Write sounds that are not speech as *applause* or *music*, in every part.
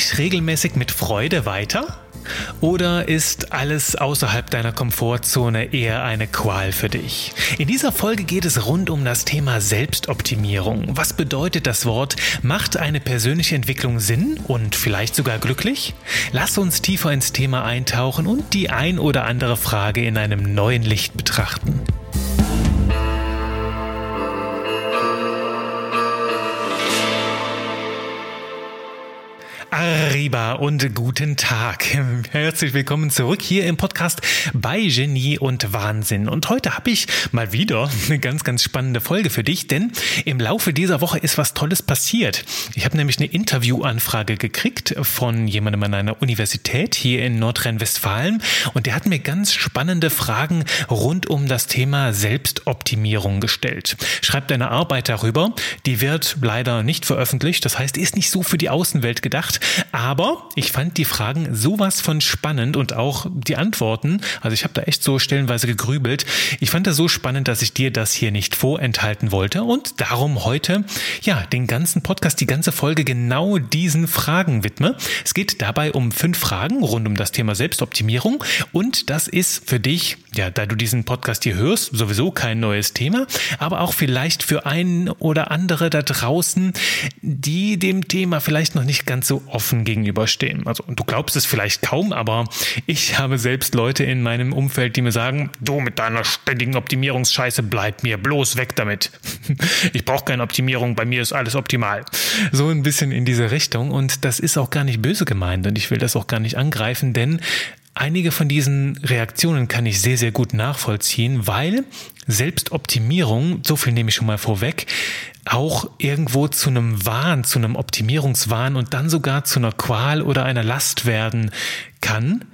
dich regelmäßig mit Freude weiter? Oder ist alles außerhalb deiner Komfortzone eher eine Qual für dich? In dieser Folge geht es rund um das Thema Selbstoptimierung. Was bedeutet das Wort? Macht eine persönliche Entwicklung Sinn und vielleicht sogar glücklich? Lass uns tiefer ins Thema eintauchen und die ein oder andere Frage in einem neuen Licht betrachten. Arriba und guten Tag. Herzlich willkommen zurück hier im Podcast bei Genie und Wahnsinn. Und heute habe ich mal wieder eine ganz, ganz spannende Folge für dich, denn im Laufe dieser Woche ist was Tolles passiert. Ich habe nämlich eine Interviewanfrage gekriegt von jemandem an einer Universität hier in Nordrhein-Westfalen und der hat mir ganz spannende Fragen rund um das Thema Selbstoptimierung gestellt. Schreibt eine Arbeit darüber, die wird leider nicht veröffentlicht, das heißt, ist nicht so für die Außenwelt gedacht, aber ich fand die Fragen sowas von spannend und auch die Antworten. Also ich habe da echt so stellenweise gegrübelt. Ich fand das so spannend, dass ich dir das hier nicht vorenthalten wollte und darum heute ja den ganzen Podcast, die ganze Folge genau diesen Fragen widme. Es geht dabei um fünf Fragen rund um das Thema Selbstoptimierung und das ist für dich, ja, da du diesen Podcast hier hörst, sowieso kein neues Thema, aber auch vielleicht für einen oder andere da draußen, die dem Thema vielleicht noch nicht ganz so offen gegenüberstehen. Also du glaubst es vielleicht kaum, aber ich habe selbst Leute in meinem Umfeld, die mir sagen, du mit deiner ständigen Optimierungsscheiße bleib mir bloß weg damit. *laughs* Ich brauche keine Optimierung, bei mir ist alles optimal. So ein bisschen in diese Richtung und das ist auch gar nicht böse gemeint und ich will das auch gar nicht angreifen, denn Einige von diesen Reaktionen kann ich sehr, sehr gut nachvollziehen, weil Selbstoptimierung, so viel nehme ich schon mal vorweg, auch irgendwo zu einem Wahn, zu einem Optimierungswahn und dann sogar zu einer Qual oder einer Last werden kann,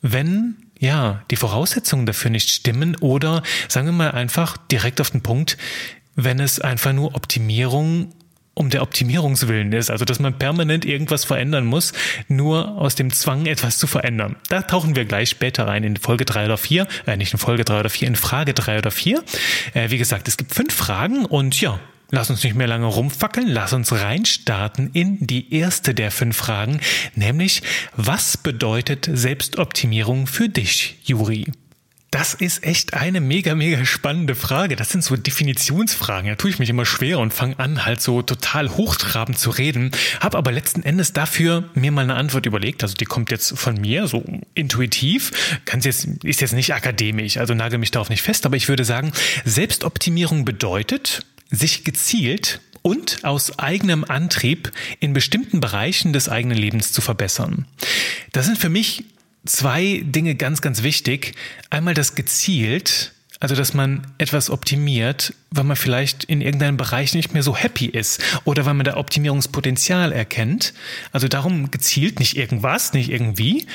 wenn ja, die Voraussetzungen dafür nicht stimmen oder sagen wir mal einfach direkt auf den Punkt, wenn es einfach nur Optimierung um der Optimierungswillen ist, also dass man permanent irgendwas verändern muss, nur aus dem Zwang etwas zu verändern. Da tauchen wir gleich später rein in Folge drei oder vier, äh, nicht in Folge drei oder vier, in Frage drei oder vier. Äh, wie gesagt, es gibt fünf Fragen und ja, Lass uns nicht mehr lange rumfackeln, lass uns reinstarten in die erste der fünf Fragen, nämlich was bedeutet Selbstoptimierung für dich, Juri? Das ist echt eine mega, mega spannende Frage. Das sind so Definitionsfragen. Da tue ich mich immer schwer und fange an, halt so total hochtrabend zu reden. Habe aber letzten Endes dafür mir mal eine Antwort überlegt. Also die kommt jetzt von mir, so intuitiv. Kann's jetzt, ist jetzt nicht akademisch, also nagel mich darauf nicht fest. Aber ich würde sagen, Selbstoptimierung bedeutet, sich gezielt und aus eigenem Antrieb in bestimmten Bereichen des eigenen Lebens zu verbessern. Das sind für mich zwei Dinge ganz, ganz wichtig. Einmal das gezielt, also dass man etwas optimiert, weil man vielleicht in irgendeinem Bereich nicht mehr so happy ist oder weil man da Optimierungspotenzial erkennt. Also darum gezielt nicht irgendwas, nicht irgendwie,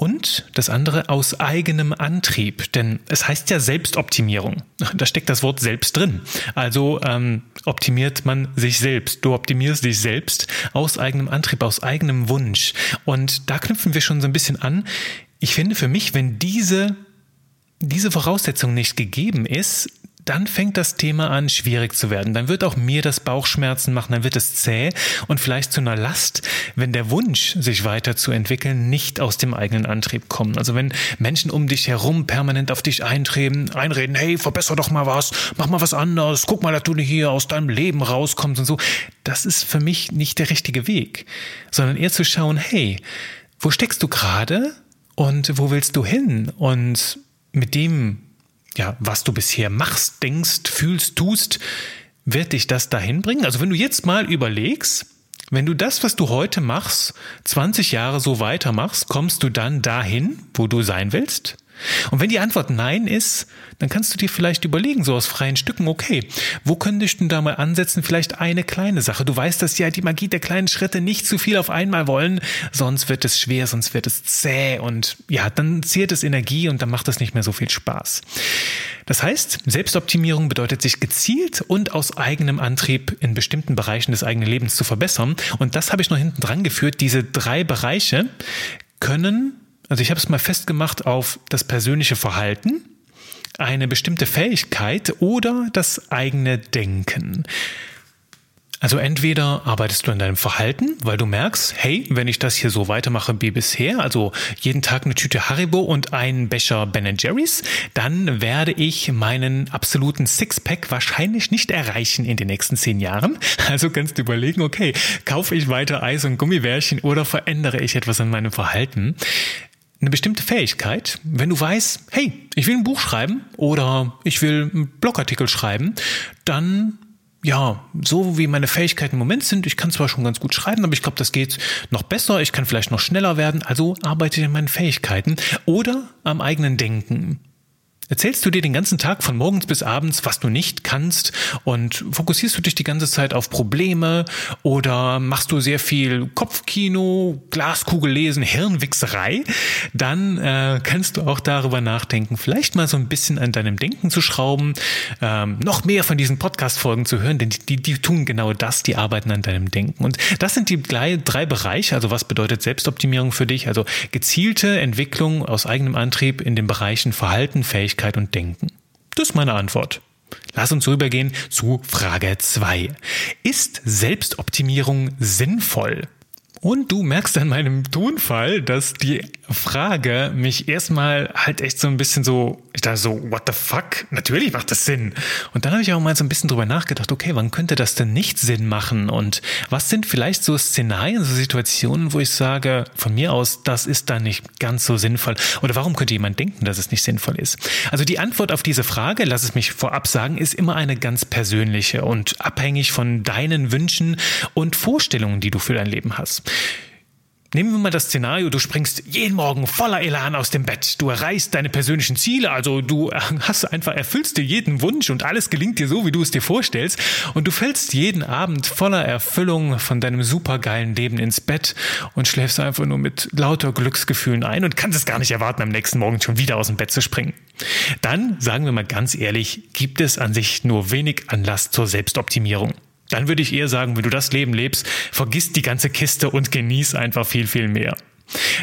und das andere aus eigenem Antrieb, denn es heißt ja Selbstoptimierung. *laughs* Da steckt das Wort selbst drin. Also ähm, optimiert man sich selbst. Du optimierst dich selbst aus eigenem Antrieb, aus eigenem Wunsch. Und da knüpfen wir schon so ein bisschen an. Ich finde für mich, wenn diese diese Voraussetzung nicht gegeben ist, dann fängt das Thema an, schwierig zu werden. Dann wird auch mir das Bauchschmerzen machen, dann wird es zäh und vielleicht zu einer Last, wenn der Wunsch, sich weiterzuentwickeln, nicht aus dem eigenen Antrieb kommt. Also wenn Menschen um dich herum permanent auf dich eintreten, einreden, hey, verbessere doch mal was, mach mal was anderes, guck mal, dass du hier aus deinem Leben rauskommst und so. Das ist für mich nicht der richtige Weg, sondern eher zu schauen, hey, wo steckst du gerade und wo willst du hin? Und mit dem ja, was du bisher machst, denkst, fühlst, tust, wird dich das dahin bringen? Also wenn du jetzt mal überlegst, wenn du das, was du heute machst, 20 Jahre so weitermachst, kommst du dann dahin, wo du sein willst? Und wenn die Antwort Nein ist, dann kannst du dir vielleicht überlegen, so aus freien Stücken, okay, wo könntest du da mal ansetzen? Vielleicht eine kleine Sache. Du weißt, dass ja die Magie der kleinen Schritte nicht zu viel auf einmal wollen, sonst wird es schwer, sonst wird es zäh und ja, dann zehrt es Energie und dann macht es nicht mehr so viel Spaß. Das heißt, Selbstoptimierung bedeutet, sich gezielt und aus eigenem Antrieb in bestimmten Bereichen des eigenen Lebens zu verbessern. Und das habe ich noch hinten dran geführt. Diese drei Bereiche können also ich habe es mal festgemacht auf das persönliche Verhalten, eine bestimmte Fähigkeit oder das eigene Denken. Also entweder arbeitest du an deinem Verhalten, weil du merkst, hey, wenn ich das hier so weitermache wie bisher, also jeden Tag eine Tüte Haribo und einen Becher Ben Jerry's, dann werde ich meinen absoluten Sixpack wahrscheinlich nicht erreichen in den nächsten zehn Jahren. *laughs* Also kannst du überlegen, okay, kaufe ich weiter Eis und Gummibärchen oder verändere ich etwas an meinem Verhalten? Eine bestimmte Fähigkeit, wenn du weißt, hey, ich will ein Buch schreiben oder ich will einen Blogartikel schreiben, dann ja, so wie meine Fähigkeiten im Moment sind, ich kann zwar schon ganz gut schreiben, aber ich glaube, das geht noch besser, ich kann vielleicht noch schneller werden, also arbeite ich an meinen Fähigkeiten oder am eigenen Denken. Erzählst du dir den ganzen Tag von morgens bis abends, was du nicht kannst und fokussierst du dich die ganze Zeit auf Probleme oder machst du sehr viel Kopfkino, Glaskugel lesen, Hirnwichserei, dann äh, kannst du auch darüber nachdenken, vielleicht mal so ein bisschen an deinem Denken zu schrauben, ähm, noch mehr von diesen Podcast-Folgen zu hören, denn die, die, die tun genau das, die arbeiten an deinem Denken. Und das sind die drei Bereiche, also was bedeutet Selbstoptimierung für dich? Also gezielte Entwicklung aus eigenem Antrieb in den Bereichen Verhalten, Fähigkeit, Persönlichkeit und Denken? Das ist meine Antwort. Lass uns rübergehen zu Frage 2. Ist Selbstoptimierung sinnvoll? Und du merkst an meinem Tonfall, dass die Frage mich erstmal halt echt so ein bisschen so, ich dachte so, what the fuck? Natürlich macht das Sinn. Und dann habe ich auch mal so ein bisschen drüber nachgedacht, okay, wann könnte das denn nicht Sinn machen? Und was sind vielleicht so Szenarien, so Situationen, wo ich sage, von mir aus, das ist da nicht ganz so sinnvoll? Oder warum könnte jemand denken, dass es nicht sinnvoll ist? Also die Antwort auf diese Frage, lass es mich vorab sagen, ist immer eine ganz persönliche und abhängig von deinen Wünschen und Vorstellungen, die du für dein Leben hast. Nehmen wir mal das Szenario, du springst jeden Morgen voller Elan aus dem Bett. Du erreichst deine persönlichen Ziele, also du *laughs* hast einfach, erfüllst dir jeden Wunsch und alles gelingt dir so, wie du es dir vorstellst. Und du fällst jeden Abend voller Erfüllung von deinem supergeilen Leben ins Bett und schläfst einfach nur mit lauter Glücksgefühlen ein und kannst es gar nicht erwarten, am nächsten Morgen schon wieder aus dem Bett zu springen. Dann, sagen wir mal ganz ehrlich, gibt es an sich nur wenig Anlass zur Selbstoptimierung. Dann würde ich eher sagen, wenn du das Leben lebst, vergiss die ganze Kiste und genieß einfach viel, viel mehr.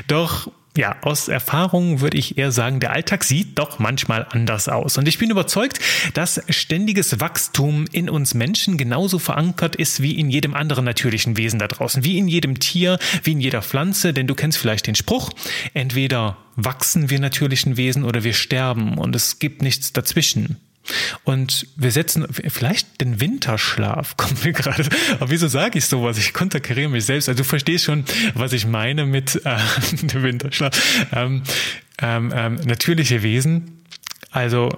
Doch ja, aus Erfahrung würde ich eher sagen, der Alltag sieht doch manchmal anders aus. Und ich bin überzeugt, dass ständiges Wachstum in uns Menschen genauso verankert ist wie in jedem anderen natürlichen Wesen da draußen, wie in jedem Tier, wie in jeder Pflanze. Denn du kennst vielleicht den Spruch, entweder wachsen wir natürlichen Wesen oder wir sterben und es gibt nichts dazwischen. Und wir setzen vielleicht den Winterschlaf, *laughs* kommt mir gerade. Aber wieso sage ich sowas? Ich konterkariere mich selbst. Also du verstehst schon, was ich meine mit äh, *laughs* dem Winterschlaf. Ähm, ähm, ähm, natürliche Wesen. Also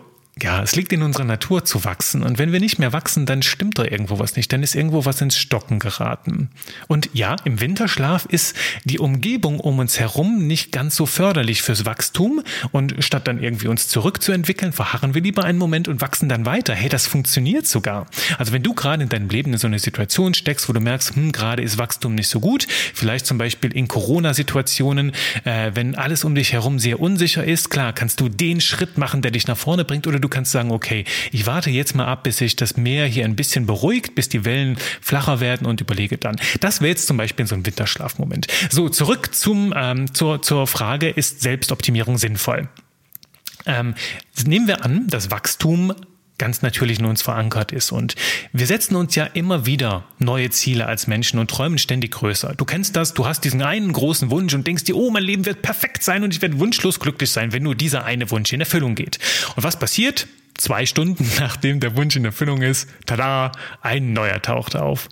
ja, es liegt in unserer Natur zu wachsen. Und wenn wir nicht mehr wachsen, dann stimmt da irgendwo was nicht. Dann ist irgendwo was ins Stocken geraten. Und ja, im Winterschlaf ist die Umgebung um uns herum nicht ganz so förderlich fürs Wachstum. Und statt dann irgendwie uns zurückzuentwickeln, verharren wir lieber einen Moment und wachsen dann weiter. Hey, das funktioniert sogar. Also wenn du gerade in deinem Leben in so eine Situation steckst, wo du merkst, hm, gerade ist Wachstum nicht so gut, vielleicht zum Beispiel in Corona-Situationen, äh, wenn alles um dich herum sehr unsicher ist, klar, kannst du den Schritt machen, der dich nach vorne bringt, oder du du kannst sagen, okay, ich warte jetzt mal ab, bis sich das Meer hier ein bisschen beruhigt, bis die Wellen flacher werden und überlege dann. Das wäre jetzt zum Beispiel so ein Winterschlafmoment. So, zurück zum, ähm, zur, zur Frage, ist Selbstoptimierung sinnvoll? Ähm, nehmen wir an, das Wachstum ganz natürlich in uns verankert ist. Und wir setzen uns ja immer wieder neue Ziele als Menschen und träumen ständig größer. Du kennst das, du hast diesen einen großen Wunsch und denkst dir, oh, mein Leben wird perfekt sein und ich werde wunschlos glücklich sein, wenn nur dieser eine Wunsch in Erfüllung geht. Und was passiert? Zwei Stunden *laughs* nachdem der Wunsch in Erfüllung ist, tada, ein neuer taucht auf.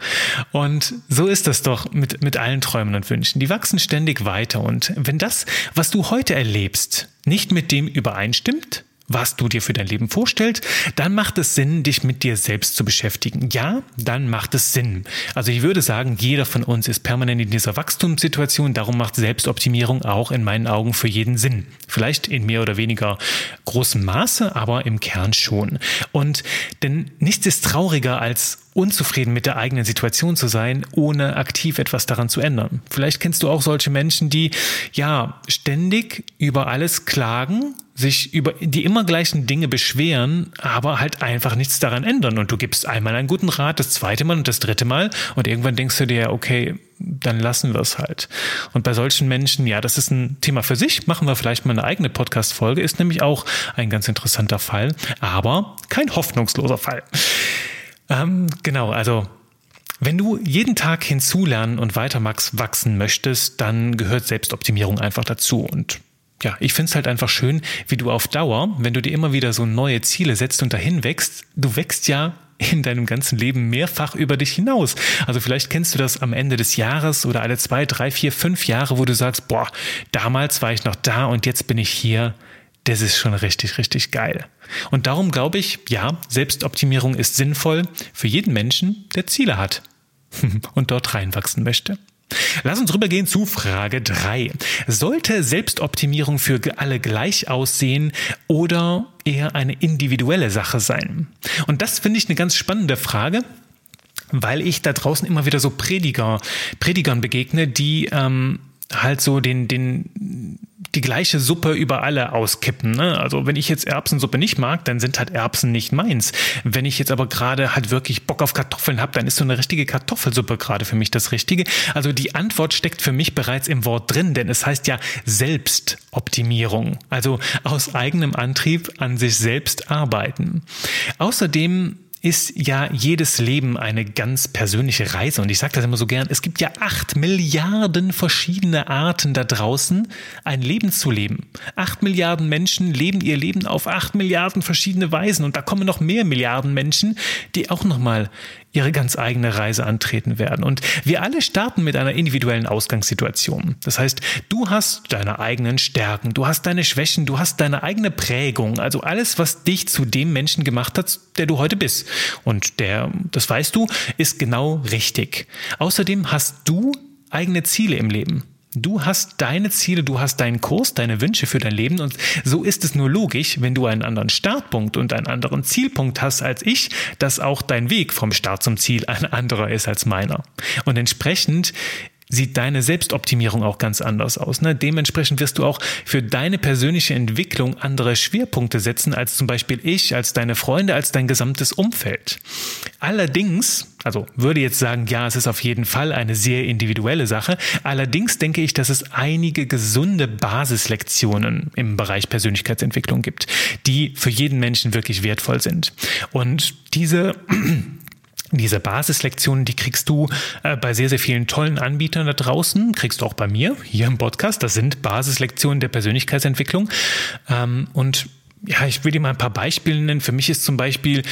Und so ist das doch mit, mit allen Träumen und Wünschen. Die wachsen ständig weiter. Und wenn das, was du heute erlebst, nicht mit dem übereinstimmt, was du dir für dein Leben vorstellst, dann macht es Sinn, dich mit dir selbst zu beschäftigen. Ja, dann macht es Sinn. Also ich würde sagen, jeder von uns ist permanent in dieser Wachstumssituation, darum macht Selbstoptimierung auch in meinen Augen für jeden Sinn. Vielleicht in mehr oder weniger großem Maße, aber im Kern schon. Und denn nichts ist trauriger als unzufrieden mit der eigenen Situation zu sein, ohne aktiv etwas daran zu ändern. Vielleicht kennst du auch solche Menschen, die ja ständig über alles klagen, sich über die immer gleichen Dinge beschweren, aber halt einfach nichts daran ändern. Und du gibst einmal einen guten Rat, das zweite Mal und das dritte Mal und irgendwann denkst du dir, okay, dann lassen wir es halt. Und bei solchen Menschen, ja, das ist ein Thema für sich, machen wir vielleicht mal eine eigene Podcast-Folge, ist nämlich auch ein ganz interessanter Fall, aber kein hoffnungsloser Fall. Ähm, genau, also Wenn du jeden Tag hinzulernen und weiter wachsen möchtest, dann gehört Selbstoptimierung einfach dazu. Und ja, ich finde es halt einfach schön, wie du auf Dauer, wenn du dir immer wieder so neue Ziele setzt und dahin wächst, du wächst ja in deinem ganzen Leben mehrfach über dich hinaus. Also vielleicht kennst du das am Ende des Jahres oder alle zwei, drei, vier, fünf Jahre, wo du sagst, boah, damals war ich noch da und jetzt bin ich hier. Das ist schon richtig, richtig geil. Und darum glaube ich, ja, Selbstoptimierung ist sinnvoll für jeden Menschen, der Ziele hat *laughs* und dort reinwachsen möchte. Lass uns rübergehen zu Frage 3. Sollte Selbstoptimierung für alle gleich aussehen oder eher eine individuelle Sache sein? Und das finde ich eine ganz spannende Frage, weil ich da draußen immer wieder so Prediger, Predigern begegne, die ähm, halt so den, den die gleiche Suppe über alle auskippen. Ne? Also wenn ich jetzt Erbsensuppe nicht mag, dann sind halt Erbsen nicht meins. Wenn ich jetzt aber gerade halt wirklich Bock auf Kartoffeln habe, dann ist so eine richtige Kartoffelsuppe gerade für mich das Richtige. Also die Antwort steckt für mich bereits im Wort drin, denn es heißt ja Selbstoptimierung. Also aus eigenem Antrieb an sich selbst arbeiten. Außerdem ist ja jedes Leben eine ganz persönliche Reise. Und ich sage das immer so gern, es gibt ja acht Milliarden verschiedene Arten da draußen, ein Leben zu leben. Acht Milliarden Menschen leben ihr Leben auf acht Milliarden verschiedene Weisen. Und da kommen noch mehr Milliarden Menschen, die auch nochmal ihre ganz eigene Reise antreten werden. Und wir alle starten mit einer individuellen Ausgangssituation. Das heißt, du hast deine eigenen Stärken, du hast deine Schwächen, du hast deine eigene Prägung, also alles, was dich zu dem Menschen gemacht hat, der du heute bist. Und der, das weißt du, ist genau richtig. Außerdem hast du eigene Ziele im Leben. Du hast deine Ziele, du hast deinen Kurs, deine Wünsche für dein Leben und so ist es nur logisch, wenn du einen anderen Startpunkt und einen anderen Zielpunkt hast als ich, dass auch dein Weg vom Start zum Ziel ein anderer ist als meiner. Und entsprechend sieht deine Selbstoptimierung auch ganz anders aus. Ne? Dementsprechend wirst du auch für deine persönliche Entwicklung andere Schwerpunkte setzen als zum Beispiel ich, als deine Freunde, als dein gesamtes Umfeld. Allerdings, also würde jetzt sagen, ja, es ist auf jeden Fall eine sehr individuelle Sache. Allerdings denke ich, dass es einige gesunde Basislektionen im Bereich Persönlichkeitsentwicklung gibt, die für jeden Menschen wirklich wertvoll sind. Und diese diese Basislektionen, die kriegst du äh, bei sehr, sehr vielen tollen Anbietern da draußen, kriegst du auch bei mir hier im Podcast. Das sind Basislektionen der Persönlichkeitsentwicklung. Ähm, und ja, ich will dir mal ein paar Beispiele nennen. Für mich ist zum Beispiel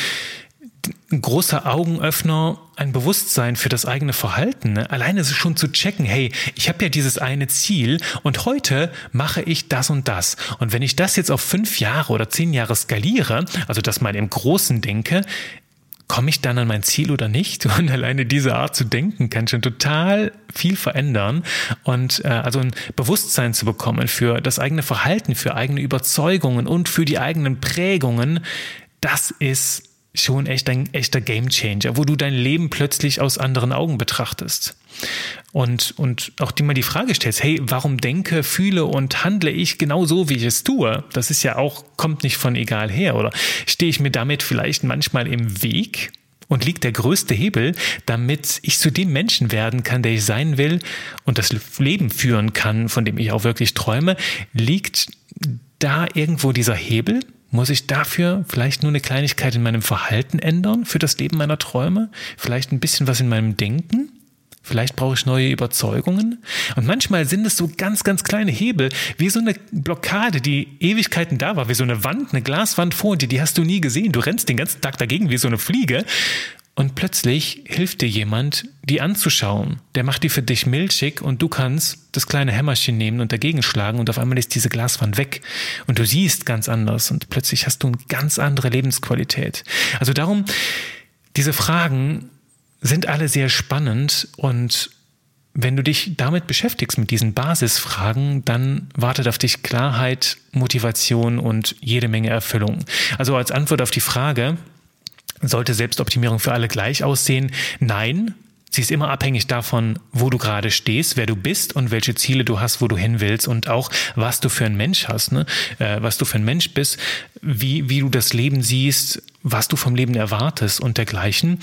ein großer Augenöffner ein Bewusstsein für das eigene Verhalten. Ne? Alleine schon zu checken, hey, ich habe ja dieses eine Ziel und heute mache ich das und das. Und wenn ich das jetzt auf fünf Jahre oder zehn Jahre skaliere, also das mal im Großen denke, komme ich dann an mein Ziel oder nicht? *laughs* Und alleine diese Art zu denken kann schon total viel verändern und äh, also ein Bewusstsein zu bekommen für das eigene Verhalten, für eigene Überzeugungen und für die eigenen Prägungen, das ist schon echt ein echter Gamechanger, wo du dein Leben plötzlich aus anderen Augen betrachtest. Und, und auch dir mal die Frage stellst, hey, warum denke, fühle und handle ich genau so, wie ich es tue? Das ist ja auch, kommt nicht von egal her, oder stehe ich mir damit vielleicht manchmal im Weg? Und liegt der größte Hebel, damit ich zu dem Menschen werden kann, der ich sein will und das Leben führen kann, von dem ich auch wirklich träume, liegt da irgendwo dieser Hebel? Muss ich dafür vielleicht nur eine Kleinigkeit in meinem Verhalten ändern für das Leben meiner Träume? Vielleicht ein bisschen was in meinem Denken? Vielleicht brauche ich neue Überzeugungen. Und manchmal sind es so ganz, ganz kleine Hebel, wie so eine Blockade, die Ewigkeiten da war, wie so eine Wand, eine Glaswand vor dir, die hast du nie gesehen. Du rennst den ganzen Tag dagegen wie so eine Fliege. Und plötzlich hilft dir jemand, die anzuschauen. Der macht die für dich milchig und du kannst das kleine Hämmerchen nehmen und dagegen schlagen und auf einmal ist diese Glaswand weg. Und du siehst ganz anders und plötzlich hast du eine ganz andere Lebensqualität. Also darum, diese Fragen sind alle sehr spannend und wenn du dich damit beschäftigst, mit diesen Basisfragen, dann wartet auf dich Klarheit, Motivation und jede Menge Erfüllung. Also als Antwort auf die Frage, sollte Selbstoptimierung für alle gleich aussehen? Nein. Sie ist immer abhängig davon, wo du gerade stehst, wer du bist und welche Ziele du hast, wo du hin willst und auch, was du für ein Mensch hast, ne? Äh, was du für ein Mensch bist, wie, wie du das Leben siehst, was du vom Leben erwartest und dergleichen.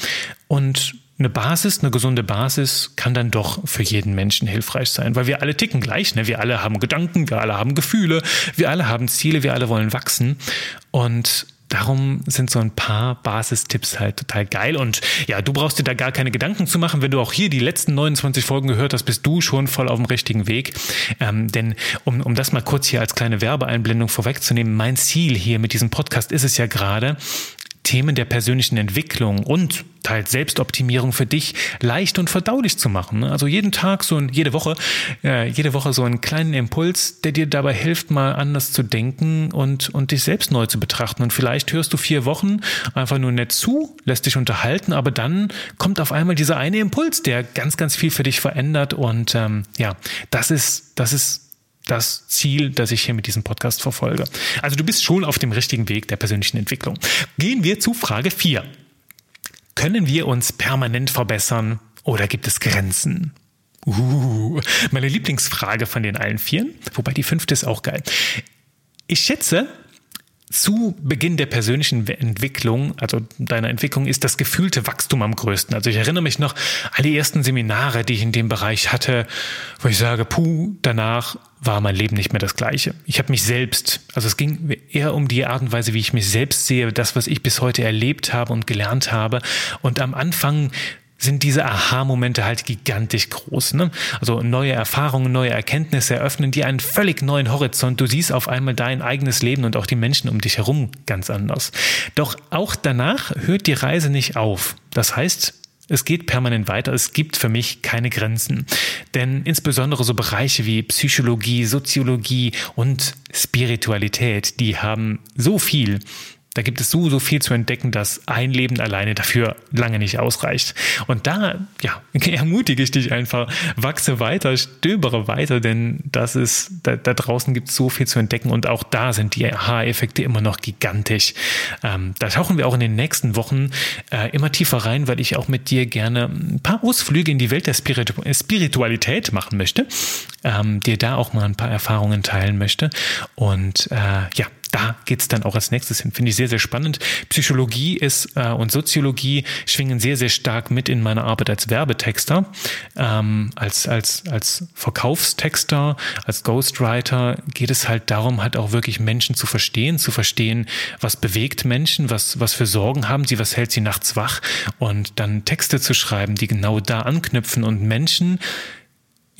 Und eine Basis, eine gesunde Basis kann dann doch für jeden Menschen hilfreich sein, weil wir alle ticken gleich. Ne? Wir alle haben Gedanken, wir alle haben Gefühle, wir alle haben Ziele, wir alle wollen wachsen. Und darum sind so ein paar Basistipps halt total geil. Und ja, du brauchst dir da gar keine Gedanken zu machen. Wenn du auch hier die letzten 29 Folgen gehört hast, bist du schon voll auf dem richtigen Weg. Ähm, denn um, um das mal kurz hier als kleine Werbeeinblendung vorwegzunehmen, mein Ziel hier mit diesem Podcast ist es ja gerade, Themen der persönlichen Entwicklung und teils Selbstoptimierung für dich leicht und verdaulich zu machen. Ne? Also jeden Tag so ein, jede Woche, äh, jede Woche so einen kleinen Impuls, der dir dabei hilft, mal anders zu denken und, und dich selbst neu zu betrachten. Und vielleicht hörst du vier Wochen einfach nur nett zu, lässt dich unterhalten, aber dann kommt auf einmal dieser eine Impuls, der ganz, ganz viel für dich verändert. Und ähm, ja, das ist, das ist das Ziel, das ich hier mit diesem Podcast verfolge. Also du bist schon auf dem richtigen Weg der persönlichen Entwicklung. Gehen wir zu Frage 4. Können wir uns permanent verbessern oder gibt es Grenzen? Uh, meine Lieblingsfrage von den allen vieren, wobei die fünfte ist auch geil. Ich schätze, zu Beginn der persönlichen Entwicklung, also deiner Entwicklung, ist das gefühlte Wachstum am größten. Also ich erinnere mich noch an die ersten Seminare, die ich in dem Bereich hatte, wo ich sage, puh, danach war mein Leben nicht mehr das gleiche. Ich habe mich selbst, also es ging eher um die Art und Weise, wie ich mich selbst sehe, das, was ich bis heute erlebt habe und gelernt habe. Und am Anfang sind diese Aha-Momente halt gigantisch groß. Ne? Also neue Erfahrungen, neue Erkenntnisse eröffnen dir einen völlig neuen Horizont. Du siehst auf einmal dein eigenes Leben und auch die Menschen um dich herum ganz anders. Doch auch danach hört die Reise nicht auf. Das heißt, es geht permanent weiter. Es gibt für mich keine Grenzen. Denn insbesondere so Bereiche wie Psychologie, Soziologie und Spiritualität, die haben so viel, da gibt es so, so viel zu entdecken, dass ein Leben alleine dafür lange nicht ausreicht. Und da, ja, *laughs* ermutige ich dich einfach, wachse weiter, stöbere weiter, denn das ist, da, da draußen gibt es so viel zu entdecken und auch da sind die Aha-Effekte immer noch gigantisch. Ähm, da tauchen wir auch in den nächsten Wochen äh, immer tiefer rein, weil ich auch mit dir gerne ein paar Ausflüge in die Welt der Spiritu Spiritualität machen möchte, ähm, dir da auch mal ein paar Erfahrungen teilen möchte. Und äh, ja, da geht's dann auch als nächstes hin. Finde ich sehr, sehr spannend. Psychologie ist äh, und Soziologie schwingen sehr, sehr stark mit in meiner Arbeit als Werbetexter, ähm, als, als, als Verkaufstexter, als Ghostwriter geht es halt darum, halt auch wirklich Menschen zu verstehen, zu verstehen, was bewegt Menschen, was, was für Sorgen haben sie, was hält sie nachts wach und dann Texte zu schreiben, die genau da anknüpfen und Menschen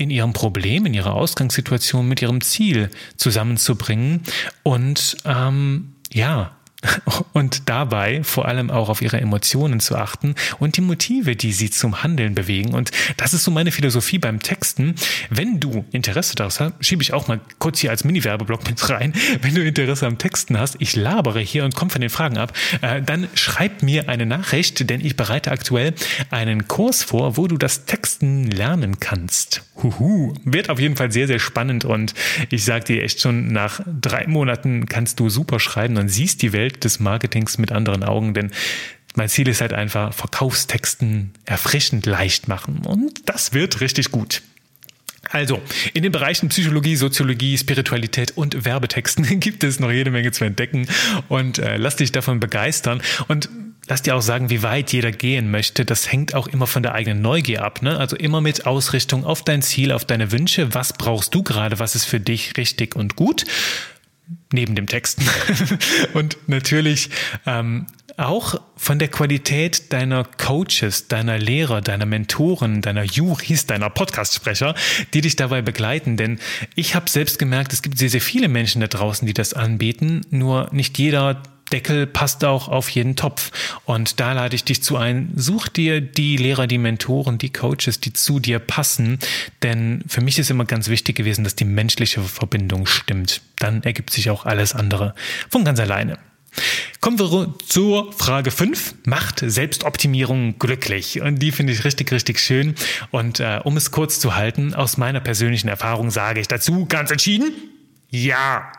in ihrem Problem, in ihrer Ausgangssituation mit ihrem Ziel zusammenzubringen und ähm, ja, *laughs* und dabei vor allem auch auf ihre Emotionen zu achten und die Motive, die sie zum Handeln bewegen. Und das ist so meine Philosophie beim Texten. Wenn du Interesse daraus hast, schiebe ich auch mal kurz hier als Mini-Werbeblock mit rein. Wenn du Interesse am Texten hast, ich labere hier und komme von den Fragen ab, äh, dann schreib mir eine Nachricht, denn ich bereite aktuell einen Kurs vor, wo du das Texten lernen kannst. Huhu. Wird auf jeden Fall sehr, sehr spannend und ich sage dir echt schon, nach drei Monaten kannst du super schreiben und siehst die Welt Welt des Marketings mit anderen Augen, denn mein Ziel ist halt einfach, Verkaufstexten erfrischend leicht machen. Und das wird richtig gut. Also, in den Bereichen Psychologie, Soziologie, Spiritualität und Werbetexten *laughs* gibt es noch jede Menge zu entdecken und äh, lass dich davon begeistern und lass dir auch sagen, wie weit jeder gehen möchte. Das hängt auch immer von der eigenen Neugier ab. Ne? Also immer mit Ausrichtung auf dein Ziel, auf deine Wünsche. Was brauchst du gerade? Was ist für dich richtig und gut? neben dem Texten. *laughs* und natürlich ähm, auch von der Qualität deiner Coaches, deiner Lehrer, deiner Mentoren, deiner Juris, deiner Podcastsprecher, die dich dabei begleiten. Denn ich habe selbst gemerkt, es gibt sehr, sehr viele Menschen da draußen, die das anbieten. Nur nicht jeder Deckel passt auch auf jeden Topf. Und da lade ich dich zu ein, such dir die Lehrer, die Mentoren, die Coaches, die zu dir passen. Denn für mich ist immer ganz wichtig gewesen, dass die menschliche Verbindung stimmt. Dann ergibt sich auch alles andere von ganz alleine. Kommen wir zur Frage 5. Macht Selbstoptimierung glücklich? Und die finde ich richtig, richtig schön. Und äh, um es kurz zu halten, aus meiner persönlichen Erfahrung sage ich dazu ganz entschieden, ja,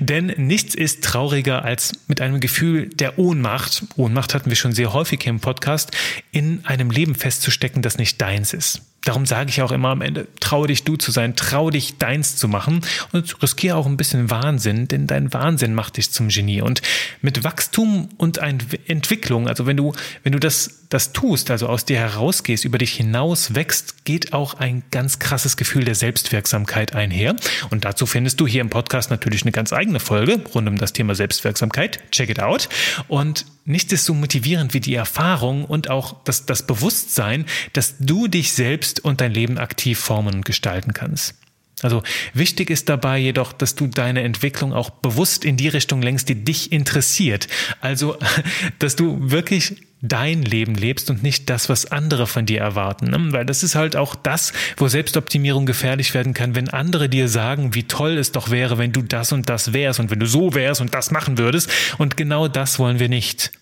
denn nichts ist trauriger als mit einem Gefühl der Ohnmacht, Ohnmacht hatten wir schon sehr häufig hier im Podcast, in einem Leben festzustecken, das nicht deins ist. Darum sage ich auch immer am Ende, trau dich du zu sein, trau dich deins zu machen und riskiere auch ein bisschen Wahnsinn, denn dein Wahnsinn macht dich zum Genie. Und mit Wachstum und Entwicklung, also wenn du, wenn du das, das tust, also aus dir herausgehst, über dich hinaus wächst, geht auch ein ganz krasses Gefühl der Selbstwirksamkeit einher. Und dazu findest du hier im Podcast natürlich eine ganz eigene Folge rund um das Thema Selbstwirksamkeit. Check it out. Und nichts ist so motivierend wie die Erfahrung und auch das, das Bewusstsein, dass du dich selbst und dein Leben aktiv formen und gestalten kannst. Also wichtig ist dabei jedoch, dass du deine Entwicklung auch bewusst in die Richtung lenkst, die dich interessiert. Also, *laughs* dass du wirklich dein Leben lebst und nicht das, was andere von dir erwarten. Ne? Weil das ist halt auch das, wo Selbstoptimierung gefährlich werden kann, wenn andere dir sagen, wie toll es doch wäre, wenn du das und das wärst und wenn du so wärst und das machen würdest. Und genau das wollen wir nicht.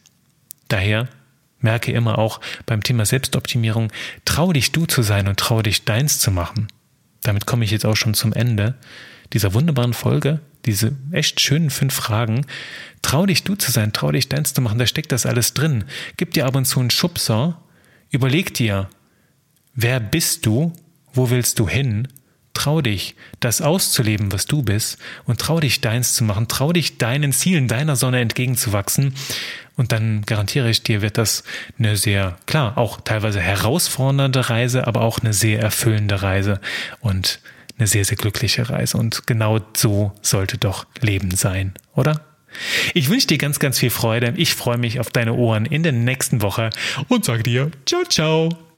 Daher merke immer auch beim Thema Selbstoptimierung, trau dich du zu sein und trau dich deins zu machen. Damit komme ich jetzt auch schon zum Ende dieser wunderbaren Folge, diese echt schönen fünf Fragen. Trau dich du zu sein, trau dich deins zu machen, da steckt das alles drin. Gib dir ab und zu einen Schubser, überleg dir, wer bist du, wo willst du hin Trau dich, das auszuleben, was du bist, und trau dich, deins zu machen, trau dich, deinen Zielen, deiner Sonne entgegenzuwachsen. Und dann garantiere ich dir, wird das eine sehr, klar, auch teilweise herausfordernde Reise, aber auch eine sehr erfüllende Reise und eine sehr, sehr glückliche Reise. Und genau so sollte doch Leben sein, oder? Ich wünsche dir ganz, ganz viel Freude. Ich freue mich auf deine Ohren in der nächsten Woche und sage dir, ciao, ciao.